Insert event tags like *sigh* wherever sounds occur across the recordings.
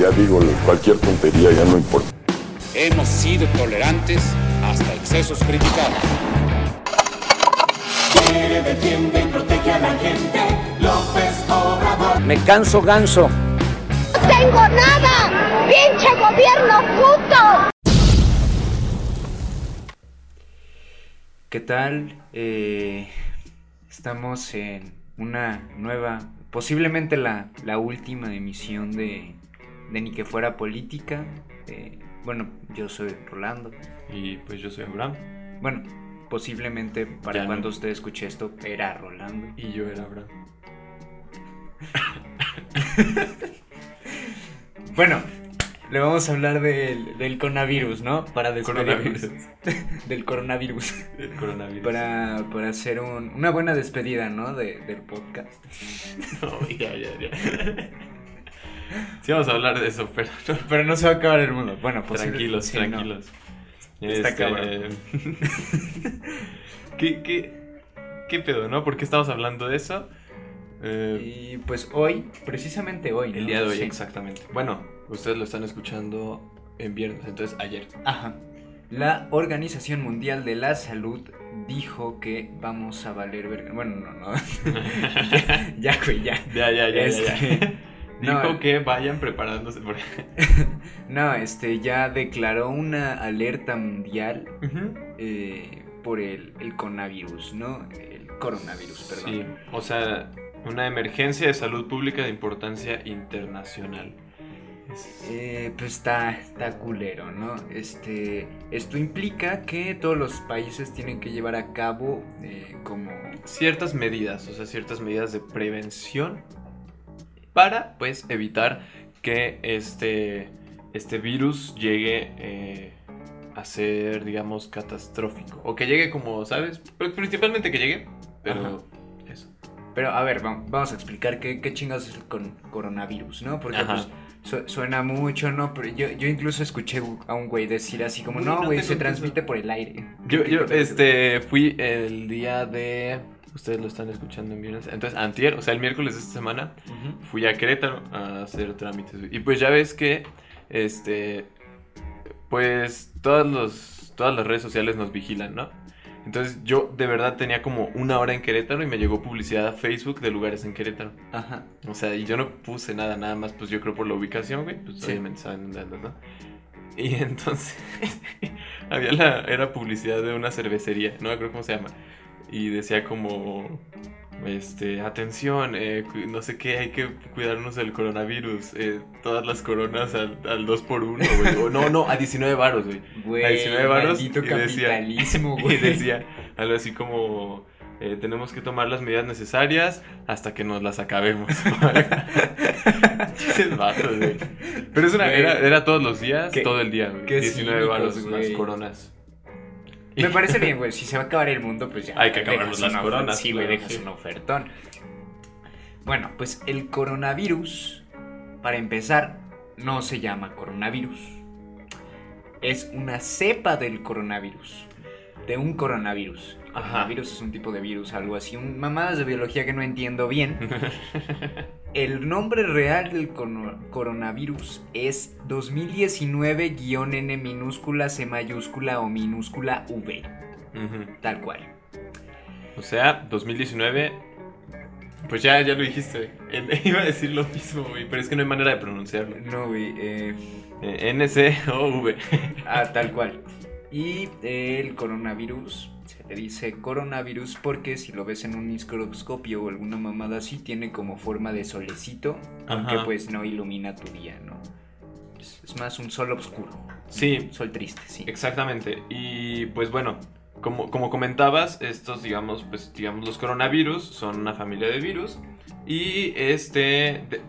Ya digo, cualquier tontería ya no importa. Hemos sido tolerantes hasta excesos criticados. Quiere, defiende y protege a la gente. López Obrador. Me canso ganso. ¡No tengo nada! ¡Pinche gobierno puto! ¿Qué tal? Eh, estamos en una nueva, posiblemente la, la última emisión de, de Ni que fuera política. Eh, bueno, yo soy Rolando. Y pues yo soy Abraham. Bueno, posiblemente para Ya no. cuando usted escuche esto era Rolando. Y yo era Abraham. *laughs* Bueno, le vamos a hablar del, del coronavirus, ¿no? Para despedirnos. Coronavirus. *laughs* del coronavirus. El coronavirus. Para, para hacer un- una buena despedida, ¿no? De- del podcast. *laughs* No, ya, ya, ya. Sí, vamos a hablar de eso, pero *laughs* Pero no se va a acabar el mundo. Bueno, pues tranquilos, sí, no. tranquilos. Está Este, cabrón. *laughs* ¿Qué, qué, ¿Qué pedo, no? ¿Por qué estamos hablando de eso? Eh, Y pues hoy, precisamente hoy. ¿no? el día de hoy, Sí. exactamente. Bueno, ustedes lo están escuchando en viernes, entonces ayer. Ajá. La Organización Mundial de la Salud dijo que vamos a valer verga. Bueno, no, no. *laughs* ya, güey, ya. Ya, ya, ya, ya, Este, ya. Dijo no. que vayan preparándose. por- *laughs* No, este ya declaró una alerta mundial eh, por el, el coronavirus, ¿no? El coronavirus, perdón. Sí, o sea, una emergencia de salud pública de importancia internacional. Eh, pues está, está culero, ¿no? Este, esto implica que todos los países tienen que llevar a cabo eh, como... Ciertas medidas, o sea, ciertas medidas de prevención para, pues, evitar que este, este virus llegue eh, a ser, digamos, catastrófico. O que llegue como, ¿sabes? Principalmente que llegue, pero eso. Pero a ver, vamos, a explicar qué, qué chingados es con- coronavirus, ¿no? Porque Ajá. pues su- suena mucho, ¿no? Pero yo, yo incluso escuché a un güey decir así como, no, güey, se piso". transmite por el aire. Yo, yo, este, fui el día de... Ustedes lo están escuchando en viernes. Entonces, antier, o sea, el miércoles de esta semana, fui a Querétaro a hacer trámites. Y pues ya ves que, este, pues todas, los, todas las redes sociales nos vigilan, ¿no? Entonces yo de verdad tenía como una hora en Querétaro y me llegó publicidad a Facebook de lugares en Querétaro. Ajá. O sea, y yo no puse nada, nada más, pues yo creo por la ubicación, güey, pues Sí. obviamente saben dónde andas, ¿no? Y *laughs* entonces había la, era publicidad de una cervecería, no me acuerdo cómo se llama. Y decía como, este, atención, eh, no sé qué, hay que cuidarnos del coronavirus. eh, todas las coronas al, al 2 por 1 güey. O no, no, a 19 varos, güey. A 19 varos. y capitalismo, *laughs* güey. Y decía algo así como, eh, tenemos que tomar las medidas necesarias hasta que nos las acabemos. *laughs* Pero es una, era, era todos los días, todo el día, güey. qué 19 cínicos, varos las güey. coronas. *laughs* Me parece bien, güey. Si se va a acabar el mundo, pues ya. Hay que acabarnos las una coronas, Sí, güey, claro, dejas sí. un ofertón. Bueno, pues el coronavirus, para empezar, no se llama coronavirus. Es una cepa del coronavirus. De un coronavirus. El Ajá. Coronavirus es un tipo de virus, algo así. Un, mamadas de biología que no entiendo bien. *laughs* El nombre real del coronavirus es 2019-N minúscula C mayúscula o minúscula V. Tal cual. O sea, 2019. Pues ya, ya lo dijiste. *laughs* Iba a decir lo mismo, güey, pero es que no hay manera de pronunciarlo. No, güey. eh, Eh, N-C-O-V. ah, tal cual. Y el coronavirus, se le dice coronavirus porque si lo ves en un microscopio o alguna mamada así, tiene como forma de solecito, aunque pues no ilumina tu día, ¿no? Es, es más un sol oscuro. Sí. Un sol triste, sí. Exactamente. Y pues bueno, como, como comentabas, estos, digamos, pues, digamos, los coronavirus son una familia de virus. Y este, de-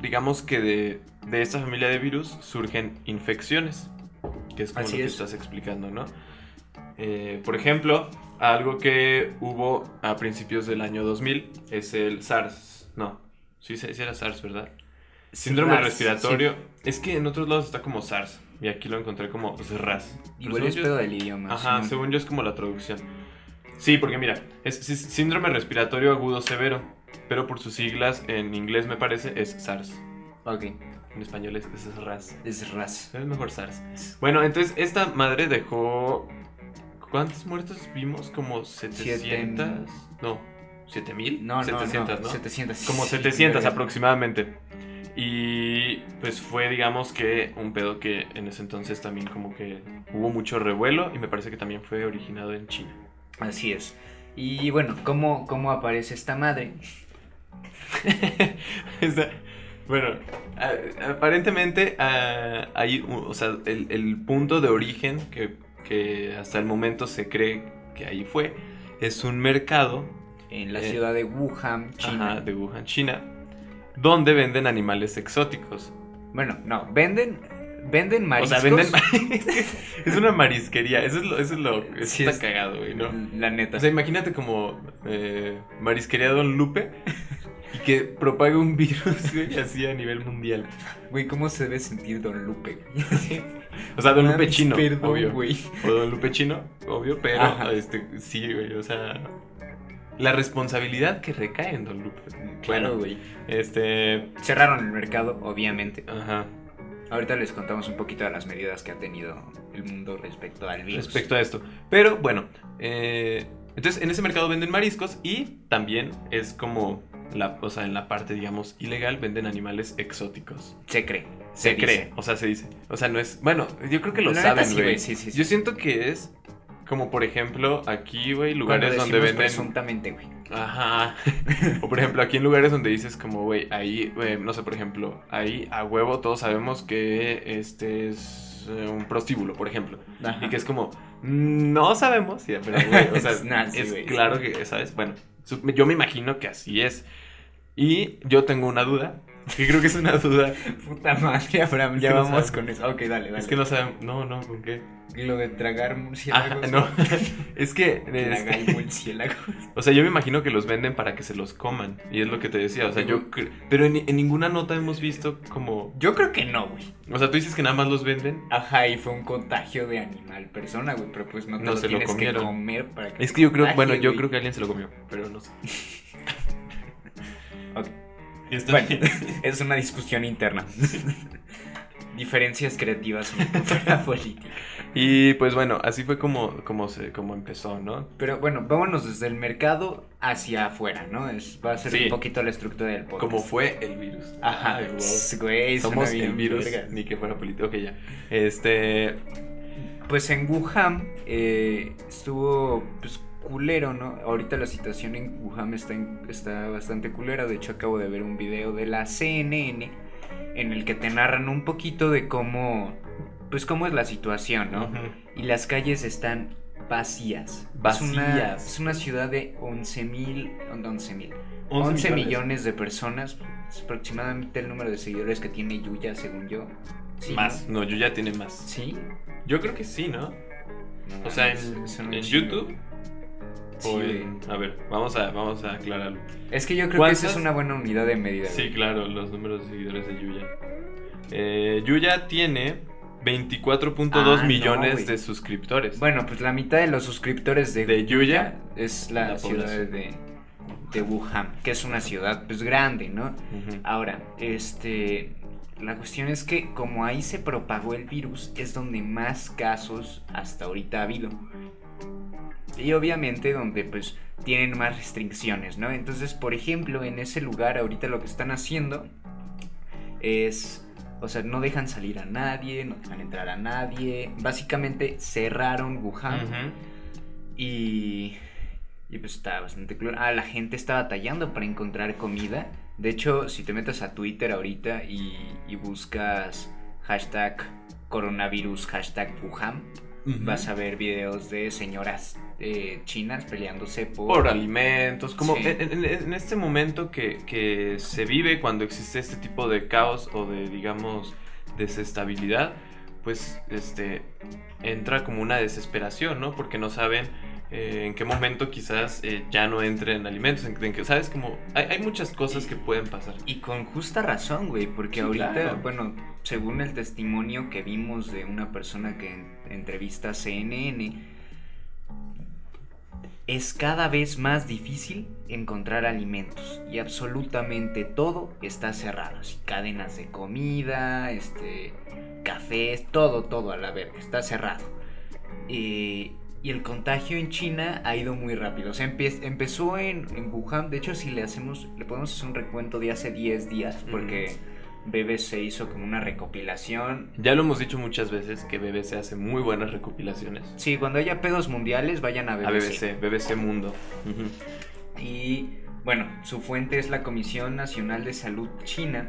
digamos que de, de esta familia de virus surgen infecciones. Que es como Así lo que es. estás explicando, ¿no? Eh, por ejemplo, algo que hubo a principios del año 2000 es el SARS. No, sí, sí era SARS, ¿verdad? Síndrome SARS, respiratorio. Es que en otros lados está como SARS. Y aquí lo encontré como SRAS. sí. Pero Igual es pedo del idioma. Ajá, sí. según yo es como la traducción. Sí, porque mira, es sí- síndrome respiratorio agudo severo, pero por sus siglas en inglés me parece es SARS. Ok. En español es, es SARS. Es ras. Es mejor SARS. Bueno, entonces esta madre dejó. ¿Cuántos muertos vimos? Como 700. No, 7000. No, no, 700, no, ¿no? 700. Como sí, 700 verga. aproximadamente. Y pues fue, digamos que, un pedo que en ese entonces también como que hubo mucho revuelo y me parece que también fue originado en China. Así es. Y bueno, ¿cómo, cómo aparece esta madre? *laughs* Bueno, a- aparentemente ah, hay, o sea, el, el punto de origen que, que hasta el momento se cree que ahí fue, es un mercado En la Eh, ciudad de Wuhan, China. ajá, de Wuhan, China, donde venden animales exóticos. Bueno, no, venden, venden O mariscos. sea, venden... *laughs* es una marisquería, eso es lo, eso es lo eso Sí, está es- cagado, güey, ¿no? La neta. O sea, imagínate como eh, marisquería Don Lupe y que propague un virus, güey, así a nivel mundial. Güey, ¿cómo se debe sentir Don Lupe? O sea, Don Lupe chino, perdón, obvio. güey. O Don Lupe chino, obvio, pero Ajá. este, sí, güey, o sea, la responsabilidad que recae en Don Lupe. Claro, güey. este, Cerraron el mercado, obviamente. ajá, Ahorita les contamos un poquito de las medidas que ha tenido el mundo respecto al virus. respecto a esto. Pero bueno, eh, entonces en ese mercado venden mariscos y también es como, la, o sea, en la parte, digamos, ilegal venden animales exóticos. Se cree. Se, dice. cree, o sea, se dice. O sea, no es. Bueno, yo creo que lo La saben, güey. sí, sí, sí. Yo siento que es como, por ejemplo, aquí, güey, lugares donde venden. presuntamente, güey. Ajá. *laughs* o por ejemplo, aquí en lugares donde dices, como, güey, ahí, güey, no sé, por ejemplo, ahí a huevo todos sabemos que este es eh, un prostíbulo, por ejemplo. Ajá. Y que es como, no sabemos, sí, pero, güey, o sea, *laughs* Es nazi, es claro que, ¿sabes? Bueno, yo me imagino que así es. Y yo tengo una duda, que creo que es una duda. Puta madre, Abraham, ya que no vamos con eso. Ok, dale, dale. Es que no saben, no, no, ¿con qué? Lo de tragar murciélagos. no, *laughs* es que, *laughs* Tragar este, *laughs* murciélagos. o sea, yo me imagino que los venden para que se los coman, y es lo que te decía, o sea, yo, cre- pero en, en ninguna nota hemos visto como, Yo creo que no, güey. o sea, tú dices que nada más los venden. Ajá, y fue un contagio de animal persona, güey, pero pues no te No lo se lo tienes que comieron. comer para que Es que yo creo, bueno, yo güey. creo que alguien se lo comió, pero no sé. Está Bueno, bien. *laughs* es una discusión interna. *laughs* Diferencias creativas en *laughs* la política. Y pues bueno, así fue como, como, se, como empezó, ¿no? Pero bueno, vámonos desde el mercado hacia afuera, ¿no? Es, va a ser Sí. un poquito la estructura del podcast. Como fue el virus. Ajá, Ay, wow. güey, Somos el virus, verga. ni que fuera político. Ok, ya. Este. Pues en Wuhan eh, estuvo pues, culero, ¿no? Ahorita la situación en Wuhan está, en- está bastante culera. De hecho, acabo de ver un video de la CNN en el que te narran un poquito de cómo, pues cómo es la situación, ¿no? Y las calles están vacías. Vacías. Es una, es una ciudad de 11 mil, 11 mil, 11 11 millones. millones. de personas. Es aproximadamente el número de seguidores que tiene Yuya, según yo. Sí, Más. ¿no? No, yo ya tiene más. ¿Sí? Yo creo que sí, ¿no? No O sea, en, en. YouTube. En. A ver, vamos a, vamos a aclararlo. Es que yo creo que esa es una buena unidad de medida. Sí, güey. claro, los números de seguidores de Yuya. Eh, Yuya tiene 24.2 Ah, millones de suscriptores. Bueno, pues la mitad de los suscriptores de, De Yuya, es la, la ciudad de, de Wuhan, que es una ciudad pues grande, ¿no? Ahora, este, la cuestión es que como ahí se propagó el virus, es donde más casos hasta ahorita ha habido. Y obviamente donde pues tienen más restricciones, ¿no? Entonces, por ejemplo, en ese lugar ahorita lo que están haciendo es, o sea, no dejan salir a nadie, no dejan entrar a nadie. Básicamente cerraron Wuhan. Y, y pues está bastante claro. Ah, la gente está batallando para encontrar comida. De hecho, si te metes a Twitter ahorita y, y buscas hashtag coronavirus, hashtag Wuhan, Vas a ver videos de señoras eh, chinas peleándose por... por alimentos, como Sí. en, en- en este momento que, que se vive cuando existe este tipo de caos o de, digamos, desestabilidad, pues este entra como una desesperación, ¿no? Porque no saben eh, en qué momento quizás eh, ya no entren alimentos, en, en que, ¿sabes? Como hay, hay muchas cosas que pueden pasar. Y con justa razón, güey, porque Sí, ahorita, claro. bueno, según el testimonio que vimos de una persona que entrevista CNN, es cada vez más difícil encontrar alimentos y absolutamente todo está cerrado. Cadenas de comida, este, cafés, todo, todo a la verga, está cerrado. Eh, y el contagio en China ha ido muy rápido. O empezó en, en Wuhan. De hecho, si le hacemos, le podemos hacer un recuento de hace 10 días, porque BBC hizo como una recopilación. Ya lo hemos dicho muchas veces que BBC hace muy buenas recopilaciones. Sí, cuando haya pedos mundiales, vayan a BBC. A BBC, BBC Mundo. Y bueno, su fuente es la Comisión Nacional de Salud China.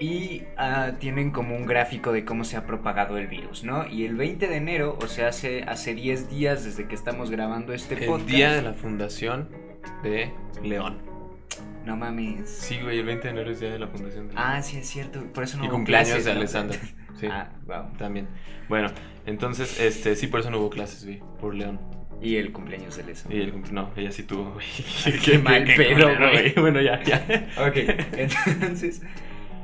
Y ah, tienen como un gráfico de cómo se ha propagado el virus, ¿no? Y el 20 de enero, o sea, hace, hace 10 días desde que estamos grabando este El podcast. día de la fundación de León. No mames. Sí, güey, el 20 de enero es día de la fundación de León. Ah, sí, es cierto. Por eso no y hubo cumpleaños clases, de ¿no? Alessandra. *laughs* Sí, Ah, wow. también. Bueno, entonces, este, sí, por eso no hubo clases, güey, por León. Y el cumpleaños de Lesa. Y el cum- no, ella sí tuvo, güey. *laughs* Qué mal *laughs* pedo, culero, güey. Bueno, ya, ya. Ok, entonces,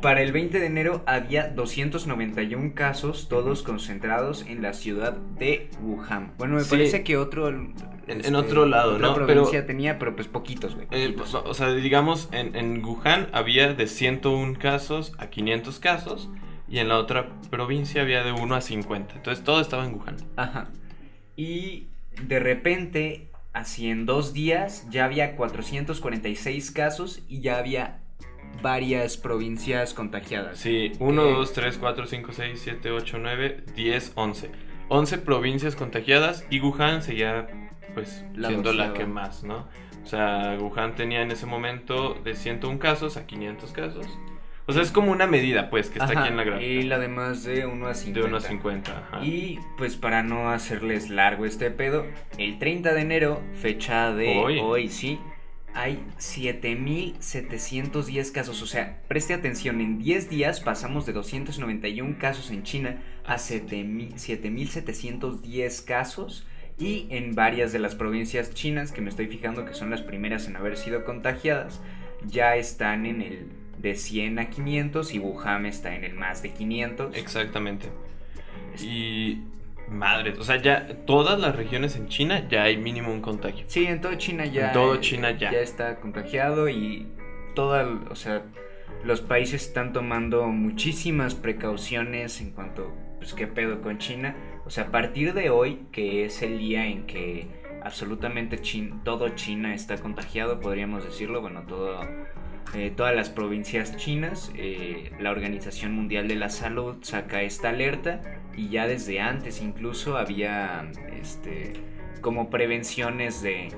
para el 20 de enero había 291 casos, todos concentrados en la ciudad de Wuhan. Bueno, me Sí. parece que otro... en otro lado, otra ¿no? provincia Pero- tenía, pero pues poquitos, güey. Eh, poquitos. o sea, digamos, en, en Wuhan había de 101 casos a 500 casos y en la otra provincia había de 1 a 50. Entonces todo estaba en Wuhan. Ajá. Y de repente, así en dos días, ya había 446 casos y ya había varias provincias contagiadas. Sí, 1, Ok. 2, 3, 4, 5, 6, 7, 8, 9, 10, 11. 11 provincias contagiadas y Wuhan seguía pues La siendo la doceava. que más, ¿no? O sea, Wuhan tenía en ese momento de 101 casos a 500 casos. O sea, es como una medida pues que está Ajá, aquí en la gráfica. Y la demás de 1 a 50. De 1 a 50. Ajá. Y pues para no hacerles largo este pedo, el 30 de enero, fecha de Hoy. hoy, sí, hay 7.710 casos. O sea, preste atención, en 10 días pasamos de 291 casos en China a 7.000 7.710 casos. Y en varias de las provincias chinas, que me estoy fijando que son las primeras en haber sido contagiadas, ya están en el de 100 a 500 y Wuhan está en el más de 500. Exactamente. Y madre, o sea, ya todas las regiones en China ya hay mínimo un contagio. Sí, en todo China ya. En todo China ya. Ya está contagiado y toda, o sea, los países están tomando muchísimas precauciones en cuanto, pues, qué pedo con China. O sea, a partir de hoy, que es el día en que absolutamente Chin- todo China está contagiado, podríamos decirlo, bueno, todo, eh, todas las provincias chinas, eh, la Organización Mundial de la Salud saca esta alerta y ya desde antes incluso había, este, como prevenciones de,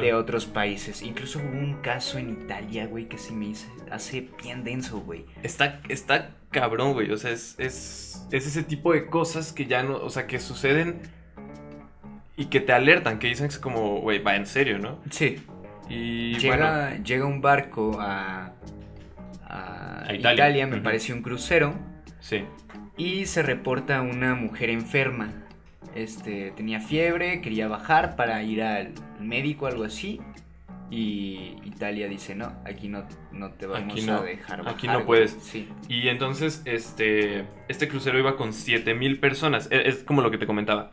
de otros países. Incluso hubo un caso en Italia, güey, que se me hizo- hace bien denso, güey. Está, está cabrón, güey. O sea, es, es, es ese tipo de cosas que ya no, o sea, que suceden y que te alertan, que dicen que es como, güey, va en serio, ¿no? Sí. Y bueno, Llega, llega un barco a, a A Italia, Italia. me Ujú. parece un crucero, sí. y se reporta una mujer enferma. Este, tenía fiebre, quería bajar para ir al médico, algo así. Y Italia dice, no, aquí no, no te vamos Aquí no, a dejar bajar. aquí no güey". puedes. Sí. Y entonces, este, este crucero iba con 7000 personas. E- Es, como lo que te comentaba.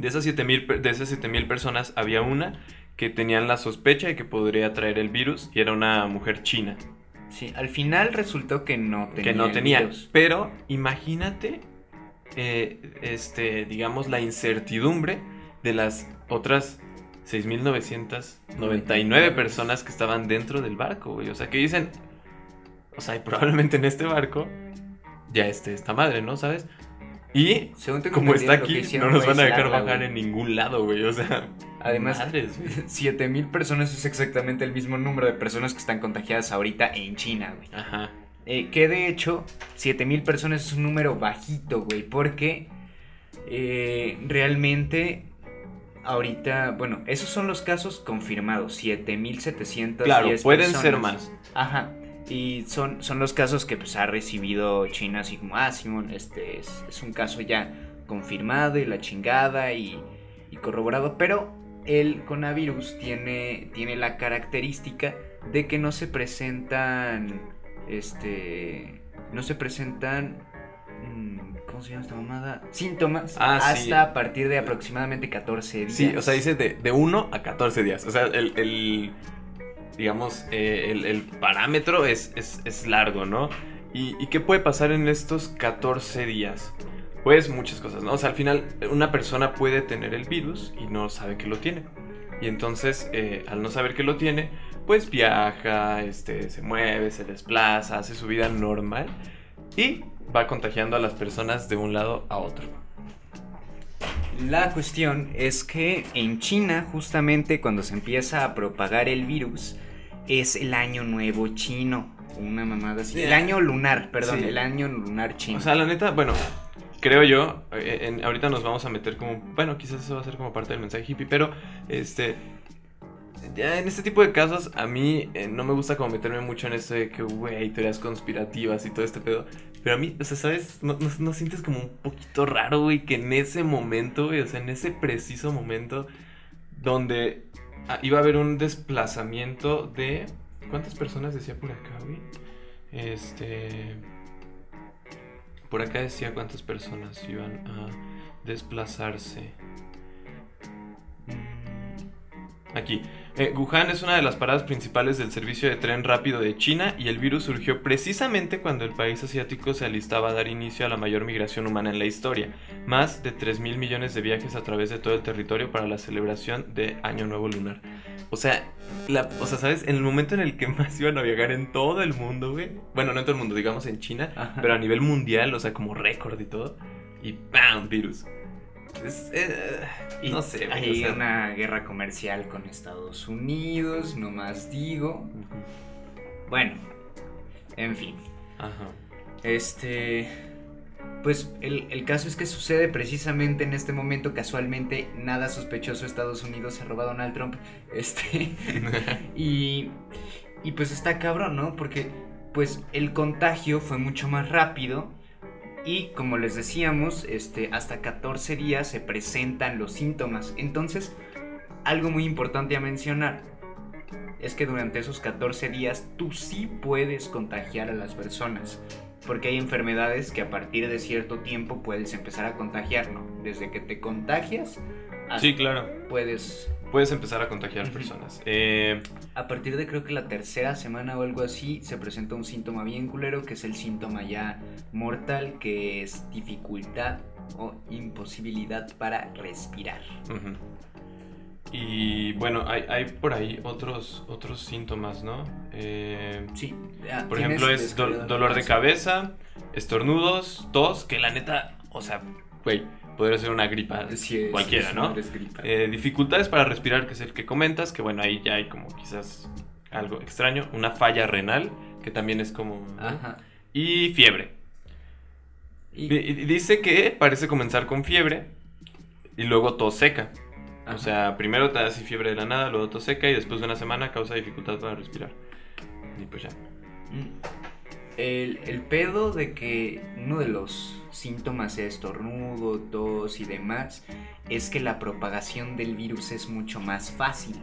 De esas 7000 per- de esas 7000 personas había una que tenían la sospecha de que podría traer el virus y era una mujer china. Sí, al final resultó que no tenía. que no el tenía. virus. Pero imagínate, eh, este, digamos, la incertidumbre de las otras 6.999 personas que estaban dentro del barco, güey. O sea, que dicen, o sea, y probablemente en este barco ya esté esta madre, ¿no? ¿Sabes? Y Según tengo como está aquí, no nos van a dejar bajar güey. en ningún lado, güey. O sea, Además, madres, güey. *laughs* 7000 personas es exactamente el mismo número de personas que están contagiadas ahorita en China, güey. Ajá. Eh, que de hecho, 7000 personas es un número bajito, güey, porque eh, realmente ahorita, bueno, esos son los casos confirmados, 7710 Claro, pueden personas. ser más. Ajá. Y son, son los casos que pues ha recibido China así como, ah, Simón, este es, es un caso ya confirmado y la chingada y, y corroborado, pero el coronavirus tiene, tiene la característica de que no se presentan, este, no se presentan, mm, ¿cómo ¿cómo se llama esta mamada? Síntomas Ah, hasta sí. a partir de aproximadamente 14 días. Sí, o sea, dice de, de 1 a 14 días. O sea, el, el- digamos, eh, el, parámetro es, es, es largo, ¿no? ¿Y, y qué puede pasar en estos 14 días? Pues muchas cosas, ¿no? O sea, al final una persona puede tener el virus y no sabe que lo tiene. Y entonces, eh, al no saber que lo tiene, pues viaja, este, se mueve, se desplaza, hace su vida normal y va contagiando a las personas de un lado a otro. La cuestión es que en China, justamente cuando se empieza a propagar el virus, es el año nuevo chino. Una mamada así. Sí. El año lunar, perdón, Sí. el año lunar chino. O sea, la neta, bueno, creo yo, eh, en- ahorita nos vamos a meter como, bueno, quizás eso va a ser como parte del mensaje hippie, pero este, ya en este tipo de casos a mí eh, no me gusta como meterme mucho en esto de que, güey, teorías conspirativas y todo este pedo. Pero a mí, o sea, ¿sabes? ¿No, no, no sientes como un poquito raro, güey, que en ese momento, güey, o sea, en ese preciso momento donde iba a haber un desplazamiento de... ¿Cuántas personas decía por acá, güey? Este... Por acá decía cuántas personas iban a desplazarse. Aquí. Eh, Wuhan es una de las paradas principales del servicio de tren rápido de China y el virus surgió precisamente cuando el país asiático se alistaba a dar inicio a la mayor migración humana en la historia. Más de 3 mil millones de viajes a través de todo el territorio para la celebración de Año Nuevo Lunar. O sea, la, o sea, ¿sabes? En el momento en el que *laughs* más iban a viajar en todo el mundo, güey. Bueno, no en todo el mundo, digamos en China, Ajá. pero a nivel mundial, o sea, como récord y todo. Y ¡bam! Virus. Es, eh, Y no sé, Hay o sea- una guerra comercial con Estados Unidos, no más digo. Bueno, en fin. Ajá. Este. Pues el, el caso es que sucede precisamente en este momento, casualmente, nada sospechoso, Estados Unidos se roba a Donald Trump. *laughs* Este. *laughs* y. Y pues está cabrón, ¿no? Porque pues el contagio fue mucho más rápido. Y como les decíamos, este, hasta 14 días se presentan los síntomas. Entonces, algo muy importante a mencionar es que durante esos 14 días tú sí puedes contagiar a las personas. Porque hay enfermedades que a partir de cierto tiempo puedes empezar a contagiar, ¿no? Desde que te contagias hasta Sí, claro. puedes... Puedes empezar a contagiar personas. Eh, A partir de creo que la tercera semana o algo así se presenta un síntoma bien culero que es el síntoma ya mortal que es dificultad o imposibilidad para respirar. Y bueno, hay, hay por ahí otros, otros síntomas, ¿no? Eh, Sí. ah, por ¿tienes ejemplo, es do- dolor de cabeza, estornudos, tos, que la neta, o sea, güey, podría ser una gripa Sí, cualquiera, es ¿no? gripa. Eh, dificultades para respirar, que es el que comentas, que bueno, ahí ya hay como quizás algo extraño. Una falla renal, que también es como... Ajá. Y fiebre. Y- Dice que parece comenzar con fiebre y luego tos seca. Ajá. O sea, primero te da así fiebre de la nada, luego tos seca y después de una semana causa dificultad para respirar. Y pues ya. Mm. El, el pedo de que uno de los síntomas sea estornudo, tos y demás es que la propagación del virus es mucho más fácil.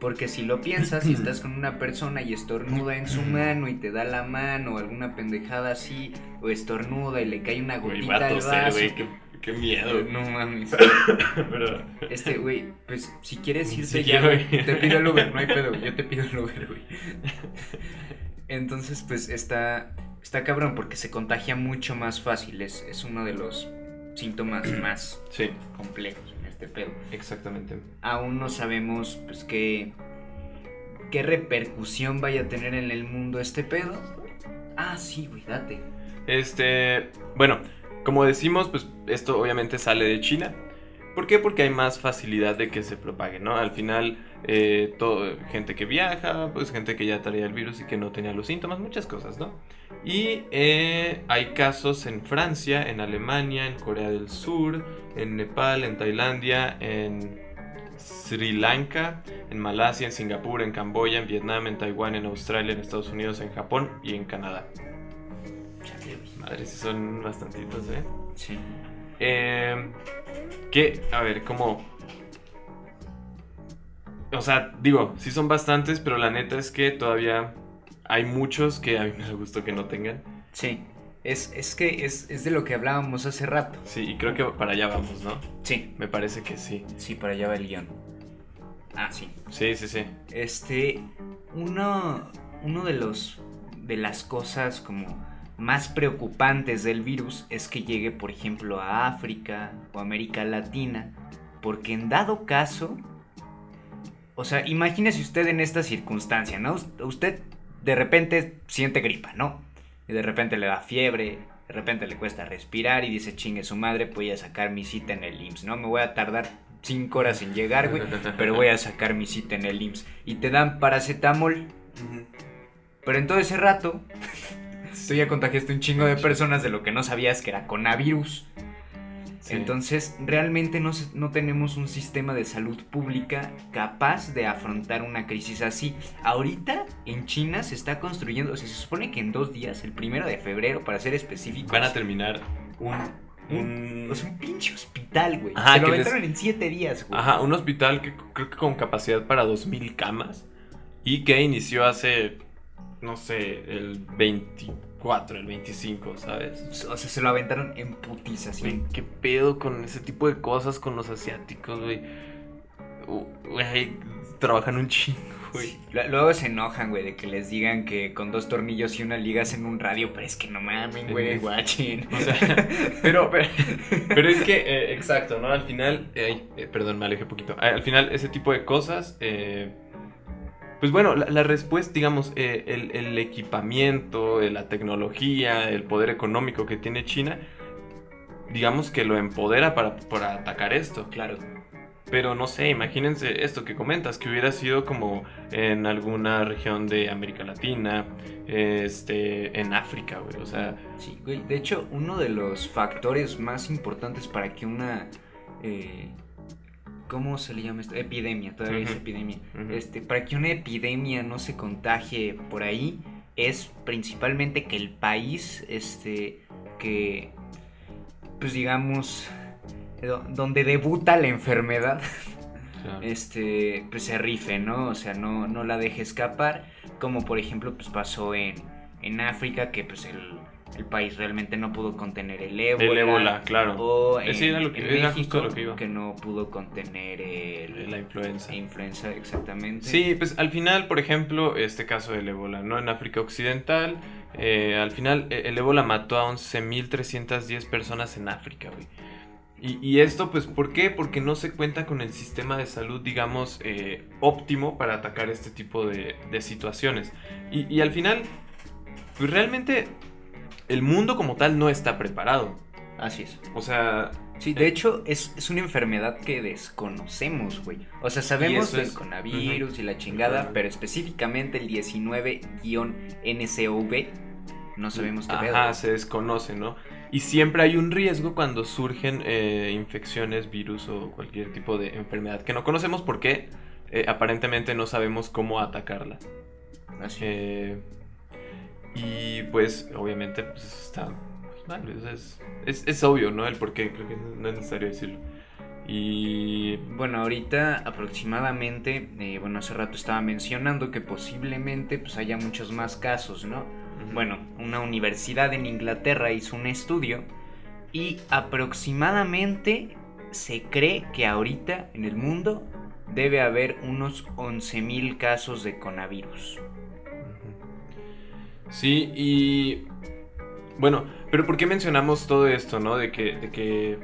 Porque si lo piensas, si *clears throat* estás con una persona y estornuda en su mano y te da la mano o alguna pendejada así, o estornuda y le cae una gotita va a al vaso. qué, qué miedo. No mames. *coughs* Pero- Este, güey, pues si quieres irte Sí ya, güey, te pido el Uber, no hay pedo, yo te pido el Uber, güey. *laughs* Entonces, pues está, está cabrón porque se contagia mucho más fácil, es, es uno de los síntomas *clears throat* más Sí, complejos en este pedo. exactamente. Aún no sabemos, pues, qué, qué repercusión vaya a tener en el mundo este pedo. Ah, sí, güey, date. Este, bueno, como decimos, pues esto obviamente sale de China. ¿Por qué? Porque hay más facilidad de que se propague, ¿no? Al final, eh, todo, gente que viaja, pues gente que ya traía el virus y que no tenía los síntomas, muchas cosas, ¿no? Y eh, hay casos en Francia, en Alemania, en Corea del Sur, en Nepal, en Tailandia, en Sri Lanka, en Malasia, en Singapur, en Camboya, en Vietnam, en Taiwán, en Australia, en Estados Unidos, en Japón y en Canadá. Madre, sí son bastantitos, ¿eh? Sí. Eh, que, a ver, como... O sea, digo, sí son bastantes, pero la neta es que todavía hay muchos que a mí me da gusto que no tengan. Sí. Es, es que es, es de lo que hablábamos hace rato. Sí, y creo que para allá vamos, ¿no? Sí, Me parece que sí. sí, para allá va el guion. Ah, sí. Sí, sí, sí. Este, uno, uno de los, de las cosas como más preocupantes del virus es que llegue, por ejemplo, a África o América Latina, porque en dado caso, o sea, imagínese usted en esta circunstancia, ¿no? Us- Usted de repente siente gripa, ¿no? Y de repente le da fiebre, de repente le cuesta respirar y dice, chingue su madre, voy a sacar mi cita en el IMSS, ¿no? Me voy a tardar cinco horas en llegar, güey, pero voy a sacar mi cita en el IMSS. Y te dan paracetamol, pero en todo ese rato, *laughs* tú ya contagiaste un chingo de personas de lo que no sabías que era coronavirus. Sí. Entonces, realmente no, no tenemos un sistema de salud pública capaz de afrontar una crisis así. Ahorita en China se está construyendo, o sea, se supone que en dos días, el primero de febrero, para ser específicos, Van a terminar un... un... o sea, un pinche hospital, güey. Ajá, se lo que les- aventaron en siete días, güey. Ajá, un hospital que creo que con capacidad para 2.000 camas y que inició hace, no sé, el 24, el 25, ¿sabes? O sea, se lo aventaron en putizas, Güey, ¿qué pedo con ese tipo de cosas con los asiáticos, güey? Güey, trabajan un chingo, güey. Sí. Lu- Luego se enojan, güey, de que les digan que con dos tornillos y una liga hacen un radio, pero es que no mamen, güey, Sí. guachen. O sea, pero, pero, *laughs* pero es que, eh, exacto, ¿no? Al final, eh, eh, perdón, me alejé poquito. Al final, ese tipo de cosas, eh, pues bueno, la, respuesta, digamos, eh, el, el equipamiento, eh, la tecnología, el poder económico que tiene China, digamos que lo empodera para, para atacar esto. Claro. Pero no sé, imagínense esto que comentas, que hubiera sido como en alguna región de América Latina, este, en África, güey, o sea... Sí, güey. De hecho, uno de los factores más importantes para que una. eh, ¿Cómo se le llama esto? Epidemia, todavía es epidemia. Este, para que una epidemia no se contagie por ahí, es principalmente que el país, este, que, pues digamos, do- donde debuta la enfermedad, *laughs* este, pues se rife, ¿no? O sea, no, no la deje escapar, como por ejemplo, pues pasó en, en África, que pues el, el país realmente no pudo contener el ébola. el ébola, claro. O en, Ese era lo que- en era justo México, lo que iba. no pudo contener el, La influenza. la influenza, exactamente. Sí, pues al final, por ejemplo, este caso del ébola, ¿no? En África Occidental, eh, al final eh, el ébola mató a 11.310 personas en África, güey. Y, y esto, pues, ¿por qué? Porque no se cuenta con el sistema de salud, digamos, eh, óptimo para atacar este tipo de, de situaciones. Y, y al final, pues realmente el mundo como tal no está preparado. Así es. O sea, Sí, de hecho, es, es una enfermedad que desconocemos, güey. O sea, sabemos del coronavirus y la chingada, pero específicamente el 19-NCOV no sabemos qué pedo. Ajá, se desconoce, ¿no? Y siempre hay un riesgo cuando surgen eh, infecciones, virus o cualquier tipo de enfermedad que no conocemos porque eh, aparentemente no sabemos cómo atacarla. Así. Eh, y pues obviamente pues, está mal, es, es, es obvio, ¿no? El por qué, creo que no es necesario decirlo. Y Bueno, ahorita aproximadamente, eh, bueno, hace rato estaba mencionando que posiblemente pues haya muchos más casos, ¿no? Bueno, una universidad en Inglaterra hizo un estudio y aproximadamente se cree que ahorita en el mundo debe haber unos 11.000 casos de coronavirus. Sí, y bueno, pero ¿por qué mencionamos todo esto, no? De que, de que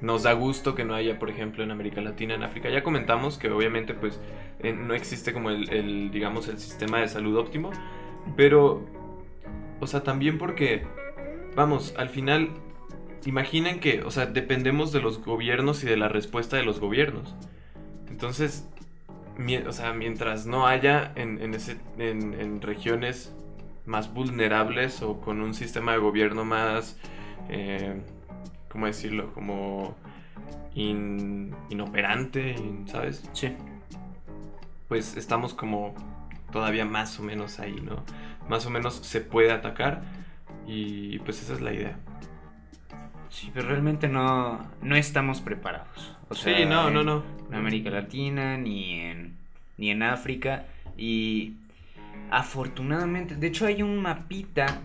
nos da gusto que no haya, por ejemplo, en América Latina, en África. Ya comentamos que obviamente pues eh, no existe como el, digamos, el sistema de salud óptimo, pero, o sea, también porque, vamos, al final, imaginen que, o sea, dependemos de los gobiernos y de la respuesta de los gobiernos. Entonces, o sea, mientras no haya en, en, ese, en regiones más vulnerables o con un sistema de gobierno más, eh, ¿cómo decirlo? Como in- inoperante, in- ¿sabes? Sí. Pues estamos como todavía más o menos ahí, ¿no? Más o menos se puede atacar y pues esa es la idea. Sí, pero realmente no, no estamos preparados. O Sí, sea, no, no, en- no. en América Latina, ni en, ni en África. Y afortunadamente, de hecho hay un mapita,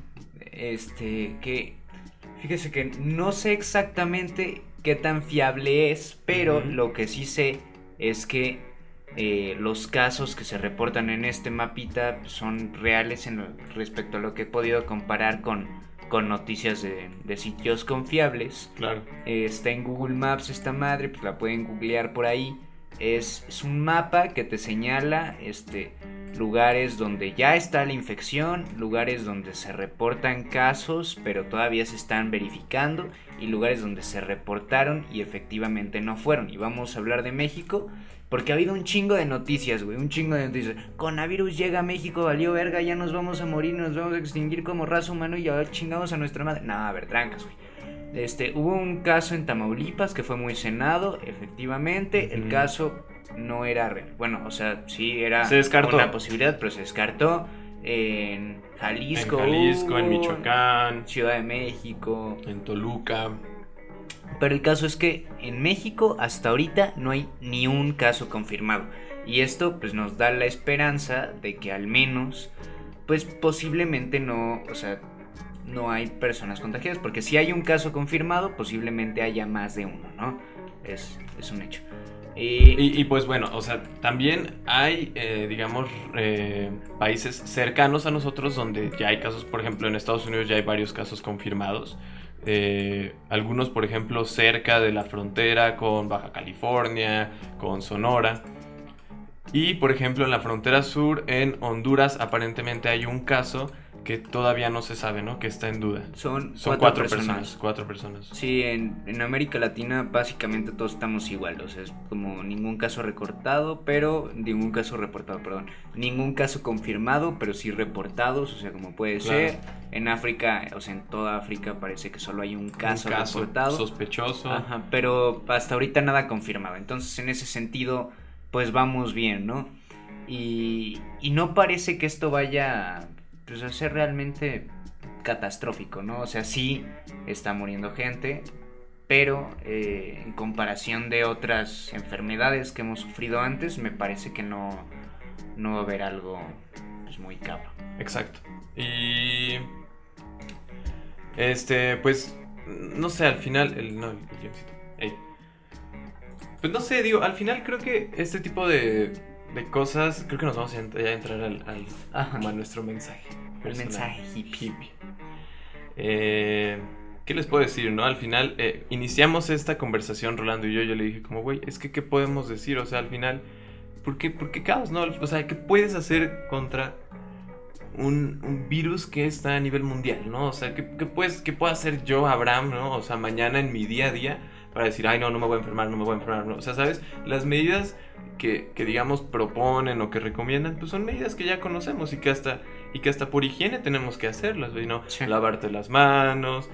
este, que fíjese que no sé exactamente qué tan fiable es, pero lo que sí sé es que eh, los casos que se reportan en este mapita son reales en lo- respecto a lo que he podido comparar con, con noticias de, de sitios confiables. Claro. Eh, está en Google Maps esta madre, pues la pueden googlear por ahí. Es, es un mapa que te señala este, lugares donde ya está la infección, lugares donde se reportan casos, pero todavía se están verificando, y lugares donde se reportaron y efectivamente no fueron. Y vamos a hablar de México, porque ha habido un chingo de noticias, güey, un chingo de noticias. Coronavirus llega a México, valió verga, ya nos vamos a morir, nos vamos a extinguir como raza humana y ya chingamos a nuestra madre. No, a ver, trancas, güey. Este, hubo un caso en Tamaulipas que fue muy cenado, efectivamente. El caso no era real. Bueno, o sea, sí era Se descartó. una posibilidad, pero se descartó. En Jalisco, en Jalisco, en Michoacán, Ciudad de México. en Toluca. Pero el caso es que en México hasta ahorita no hay ni un caso confirmado. Y esto pues nos da la esperanza de que al menos pues posiblemente no, o sea, no hay personas contagiadas. Porque si hay un caso confirmado, posiblemente haya más de uno, ¿no? Es, es un hecho. Y, pues bueno, o sea, también hay, eh, digamos, eh, países cercanos a nosotros donde ya hay casos, por ejemplo, en Estados Unidos ya hay varios casos confirmados. Eh, algunos, por ejemplo, cerca de la frontera con Baja California, con Sonora. Y, por ejemplo, en la frontera sur, en Honduras, aparentemente hay un caso que todavía no se sabe, ¿no? Que está en duda. son, Son cuatro, personas. Cuatro personas. Sí, en, en América Latina básicamente todos estamos igual, o sea, es como ningún caso recortado, pero ningún caso reportado, perdón, ningún caso confirmado, pero sí reportados, o sea, como puede Claro. ser. En África, o sea, en toda África parece que solo hay un caso, un caso reportado. sospechoso. Ajá, pero hasta ahorita nada confirmado. Entonces, en ese sentido, pues vamos bien, ¿no? Y, y no parece que esto vaya pues, a ser realmente catastrófico, ¿no? O sea, sí está muriendo gente, pero eh, en comparación de otras enfermedades que hemos sufrido antes, me parece que no, no va a haber algo pues, muy cabrón. Exacto. Y. Este, pues. No sé, al final. El, no, el guioncito. Ey. Pues no sé, digo, al final creo que este tipo de, de cosas. Creo que nos vamos a, entrar al, a nuestro mensaje. El mensaje hippie. Eh, ¿Qué les puedo decir, no? Al final, eh, iniciamos esta conversación, Rolando y yo. Yo le dije, como, güey, es que, ¿qué podemos decir? O sea, al final, ¿por qué, por qué caos, no? O sea, ¿qué puedes hacer contra un, un virus que está a nivel mundial, ¿no? O sea, ¿qué, qué puedes, ¿qué puedo hacer yo, Abraham, ¿no? O sea, mañana en mi día a día para decir, ay, no, no me voy a enfermar, no me voy a enfermar, ¿no? O sea, ¿sabes? Las medidas que, que, digamos, proponen o que recomiendan, pues son medidas que ya conocemos y que hasta, y que hasta por higiene tenemos que hacerlas, ¿no? Sí. Lavarte las manos,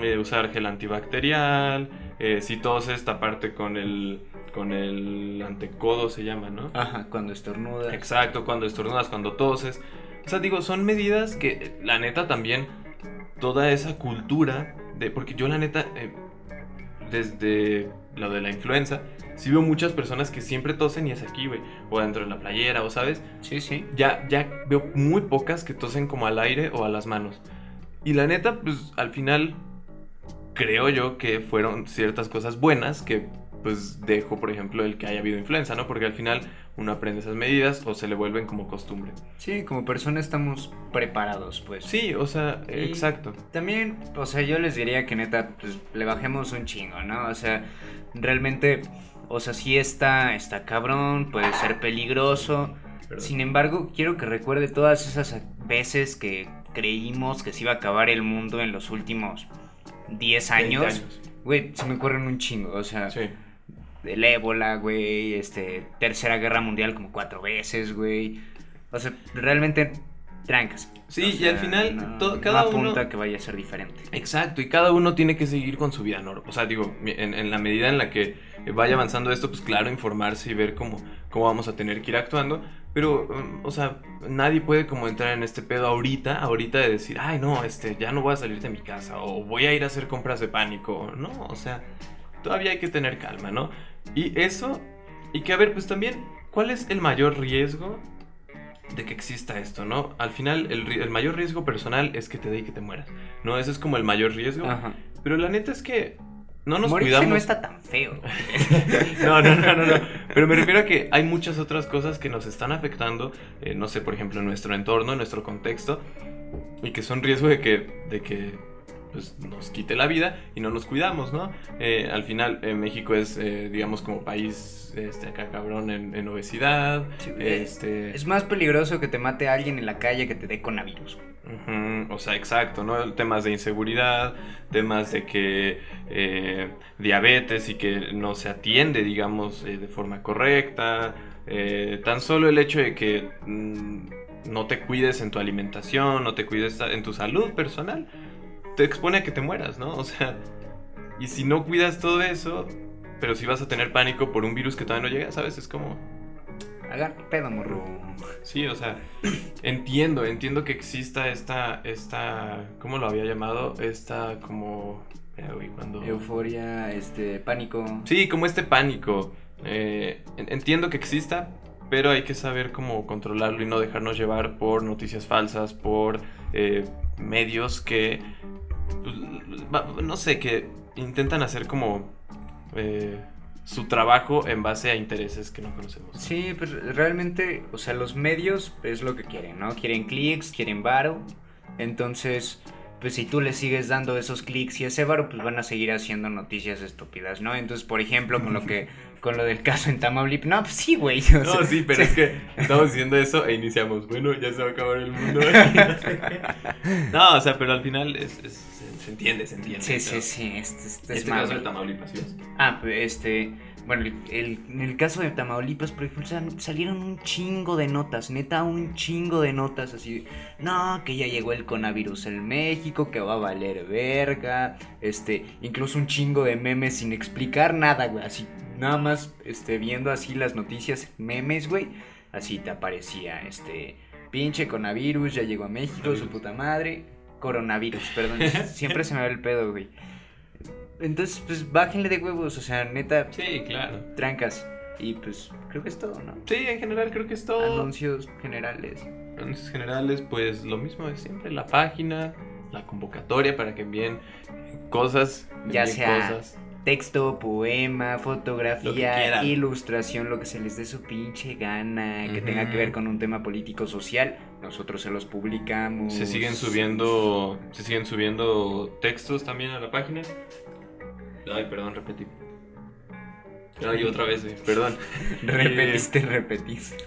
eh, usar gel antibacterial, eh, si toses, taparte con el, con el antecodo, se llama, ¿no? Ajá, cuando estornuda. Exacto, cuando estornudas, cuando toses. O sea, digo, son medidas que, la neta, también, toda esa cultura de. Porque yo, la neta, eh, desde lo de la influenza, sí veo muchas personas que siempre tosen y es aquí, güey. O dentro de la playera, o sabes. Sí, sí. Ya, ya veo muy pocas que tosen como al aire o a las manos. Y la neta, pues al final, creo yo que fueron ciertas cosas buenas que pues dejo, por ejemplo, el que haya habido influenza, ¿no? Porque al final uno aprende esas medidas o se le vuelven como costumbre. Sí, como persona estamos preparados, pues. Sí, o sea, Y- exacto. También, o sea, yo les diría que neta, pues le bajemos un chingo, ¿no? O sea, realmente, o sea, sí está, está cabrón, puede ser peligroso. Perdón. Sin embargo, quiero que recuerde todas esas veces que creímos que se iba a acabar el mundo en los últimos 10 20 años. Güey, se me ocurren un chingo, o sea, Sí. El ébola, güey, este, tercera guerra mundial como cuatro veces, güey. O sea, realmente trancas. Sí, O y al sea, final, no, todo- no cada apunta uno- que vaya a ser diferente. Exacto, y cada uno tiene que seguir con su vida, ¿no? O sea, digo, en, en la medida en la que vaya avanzando esto, pues claro, informarse y ver cómo, cómo vamos a tener que ir actuando. Pero, um, o sea, nadie puede como entrar en este pedo ahorita, ahorita de decir, ay, no, este, ya no voy a salir de mi casa, o voy a ir a hacer compras de pánico. No, o sea, todavía hay que tener calma, ¿no? Y eso, y que a ver, pues también, ¿cuál es el mayor riesgo de que exista esto, ¿no? Al final, el, el mayor riesgo personal es que te dé y que te mueras, ¿no? Ese es como el mayor riesgo. Ajá. Pero la neta es que no nos Morirse cuidamos. no está tan feo. *laughs* No, no, no, no, no. Pero me refiero a que hay muchas otras cosas que nos están afectando, eh, no sé, por ejemplo, en nuestro entorno, en nuestro contexto, y que son riesgo de que, de que pues, nos quite la vida y no nos cuidamos, ¿no? Eh, al final, eh, México es, eh, digamos, como país este, acá cabrón en, en obesidad. Sí, eh, este, Es más peligroso que te mate a alguien en la calle que te dé coronavirus. Ujú, O sea, exacto, ¿no? Temas de inseguridad, temas de que eh, diabetes y que no se atiende, digamos, de forma correcta. tan solo el hecho de que mm, no te cuides en tu alimentación, no te cuides en tu salud personal, te expone a que te mueras, ¿no? O sea, y si no cuidas todo eso, pero si vas a tener pánico por un virus que todavía no llega, ¿sabes? Es como... Agarra pedo, morro. Sí, o sea, *clears throat* entiendo, entiendo que exista esta, esta, ¿cómo lo había llamado? Esta como, güey, cuando... Euforia, este, pánico. Sí, como este pánico. Eh, en- entiendo que exista, pero hay que saber cómo controlarlo y no dejarnos llevar por noticias falsas, por eh, medios que, no sé, que intentan hacer como eh, su trabajo en base a intereses que no conocemos. Sí, pues realmente, o sea, los medios es lo que quieren, ¿no? Quieren clics, quieren varo. Entonces, pues si tú le sigues dando esos clics y ese varo, pues van a seguir haciendo noticias estúpidas, ¿no? Entonces, por ejemplo, con lo *laughs* que con lo del caso en Tamaulipas, no, pues sí, güey. No, sea, sí, pero es que estamos diciendo eso e iniciamos. Bueno, ya se va a acabar el mundo. *laughs* no, o sea, pero al final es, es- se, se entiende, se entiende. Sí, sí, sí, este, este es Este caso de. Tamaulipas. Ah, pues, este, bueno, el- el- en el caso de Tamaulipas, por ejemplo, sal- salieron un chingo de notas, neta, un chingo de notas así, no, que ya llegó el coronavirus en México, que va a valer verga, este, incluso un chingo de memes sin explicar nada, güey, así, nada más, este, viendo así las noticias, memes, güey, así te aparecía, este, pinche coronavirus, ya llegó a México, su puta madre, coronavirus, perdón, *laughs* siempre se me va el pedo, güey. Entonces, pues bájenle de huevos, o sea, neta, Sí, claro. trancas. Y pues creo que es todo, ¿no? Sí, en general creo que es todo. Anuncios generales. Anuncios generales, pues lo mismo de siempre. La página, la convocatoria para que envíen cosas. Ya envíen sea cosas. Texto, poema, fotografía, ilustración, lo que se les dé su pinche gana, que tenga que ver con un tema político social, nosotros se los publicamos. Se siguen subiendo. Se siguen subiendo textos también a la página. Ay, perdón, repetí. Ay, otra vez, güey, perdón. *laughs* Repetiste, repetís. *laughs*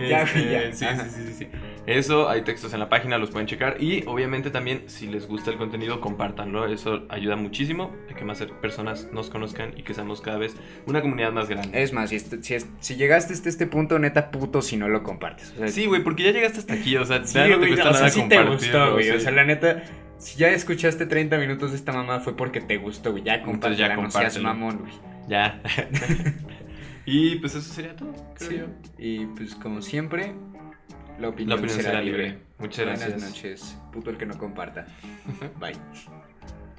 Ya, Este, ya. Sí, Ajá. sí, sí, sí, sí. Eso, hay textos en la página, los pueden checar. Y obviamente también, si les gusta el contenido, compártanlo. Eso ayuda muchísimo a que más personas nos conozcan y que seamos cada vez una comunidad más grande. Es más, si, est- si, est- si llegaste hasta este punto, neta puto si no lo compartes. O sea, Sí, güey, porque ya llegaste hasta aquí. O sea, Sí, ya no te güey, cuesta o sea, nada sí te compartirlo, gustó, güey. O sea, la neta, si ya escuchaste 30 minutos de esta mamá fue porque te gustó, güey. Ya Entonces ya no seas mamón, güey. Ya. *laughs* *laughs* y pues eso sería todo, creo Sí. yo. Y pues como siempre, la opinión, La opinión será, será libre. libre. Muchas Buenas gracias. noches, puto el que no comparta. Bye.